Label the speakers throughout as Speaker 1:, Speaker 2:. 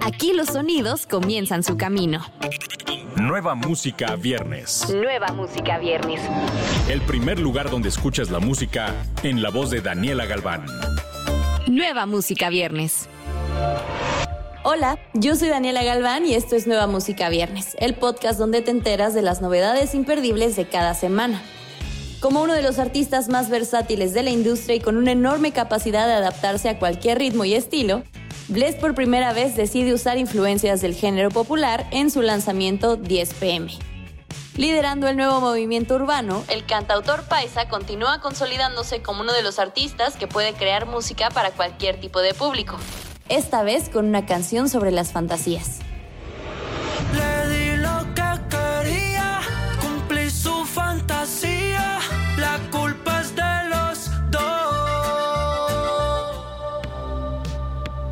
Speaker 1: Aquí los sonidos comienzan su camino.
Speaker 2: Nueva música viernes.
Speaker 1: Nueva música viernes.
Speaker 2: El primer lugar donde escuchas la música en la voz de Daniela Galván.
Speaker 1: Nueva música viernes.
Speaker 3: Hola, yo soy Daniela Galván y esto es Nueva Música Viernes, el podcast donde te enteras de las novedades imperdibles de cada semana. Como uno de los artistas más versátiles de la industria y con una enorme capacidad de adaptarse a cualquier ritmo y estilo, Bless por primera vez decide usar influencias del género popular en su lanzamiento 10 pm. Liderando el nuevo movimiento urbano, el cantautor paisa continúa consolidándose como uno de los artistas que puede crear música para cualquier tipo de público, esta vez con una canción sobre las fantasías.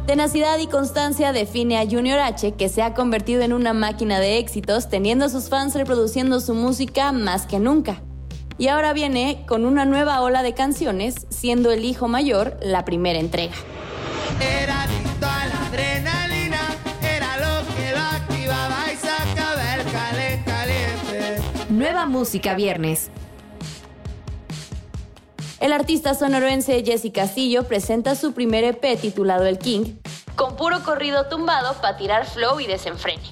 Speaker 3: Tenacidad y constancia define a Junior H, que se ha convertido en una máquina de éxitos, teniendo a sus fans reproduciendo su música más que nunca. Y ahora viene con una nueva ola de canciones, siendo el hijo mayor la primera entrega.
Speaker 4: Era adicto a la adrenalina, era lo que lo activaba y sacaba el calen caliente.
Speaker 1: Nueva música viernes.
Speaker 3: El artista sonorense Jesse Castillo presenta su primer EP titulado El King, con puro corrido tumbado para tirar flow y desenfrene.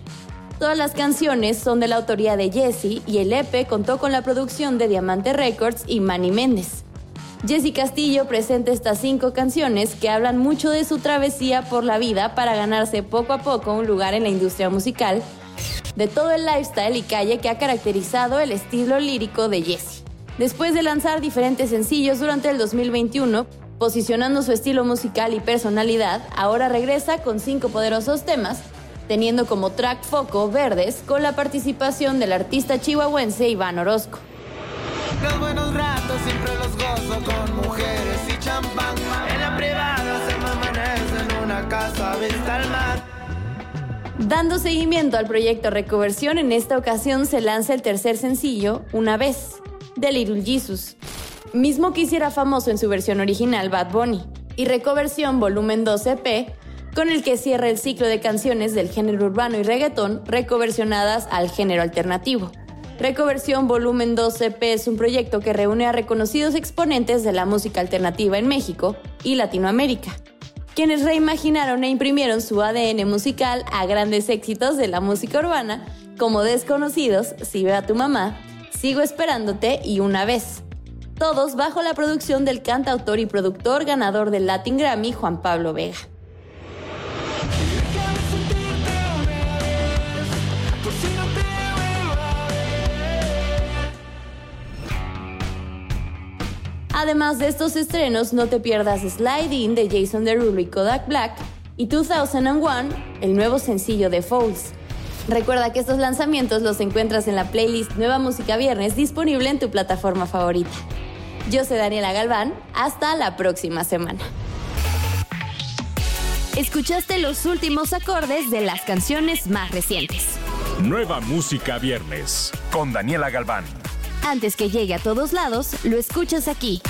Speaker 3: Todas las canciones son de la autoría de Jesse y el EP contó con la producción de Diamante Records y Manny Méndez. Jesse Castillo presenta estas cinco canciones que hablan mucho de su travesía por la vida para ganarse poco a poco un lugar en la industria musical, de todo el lifestyle y calle que ha caracterizado el estilo lírico de Jesse. Después de lanzar diferentes sencillos durante el 2021, posicionando su estilo musical y personalidad, ahora regresa con cinco poderosos temas, teniendo como track foco Verdes con la participación del artista chihuahuense Iván Orozco.
Speaker 4: Los buenos ratos siempre los gozo con mujeres y champán. En la privada se me amanece en una casa vista al mar.
Speaker 3: Dando seguimiento al proyecto Recoversión, en esta ocasión se lanza el tercer sencillo, Una vez, de Little Jesus, mismo que hiciera famoso en su versión original Bad Bunny, y Recoversión Volumen 2 EP, con el que cierra el ciclo de canciones del género urbano y reggaetón recoversionadas al género alternativo. Recoversión Volumen 2 EP es un proyecto que reúne a reconocidos exponentes de la música alternativa en México y Latinoamérica, quienes reimaginaron e imprimieron su ADN musical a grandes éxitos de la música urbana como Desconocidos, Si veo a tu mamá, Sigo esperándote y Una vez. Todos bajo la producción del cantautor y productor ganador del Latin Grammy Juan Pablo Vega. Además de estos estrenos, no te pierdas Sliding de Jason Derulo y Kodak Black y 2001, el nuevo sencillo de Fouls. Recuerda que estos lanzamientos los encuentras en la playlist Nueva Música Viernes disponible en tu plataforma favorita. Yo soy Daniela Galván, hasta la próxima semana.
Speaker 1: Escuchaste los últimos acordes de las canciones más recientes.
Speaker 2: Nueva música viernes con Daniela Galván.
Speaker 1: Antes que llegue a todos lados, lo escuchas aquí.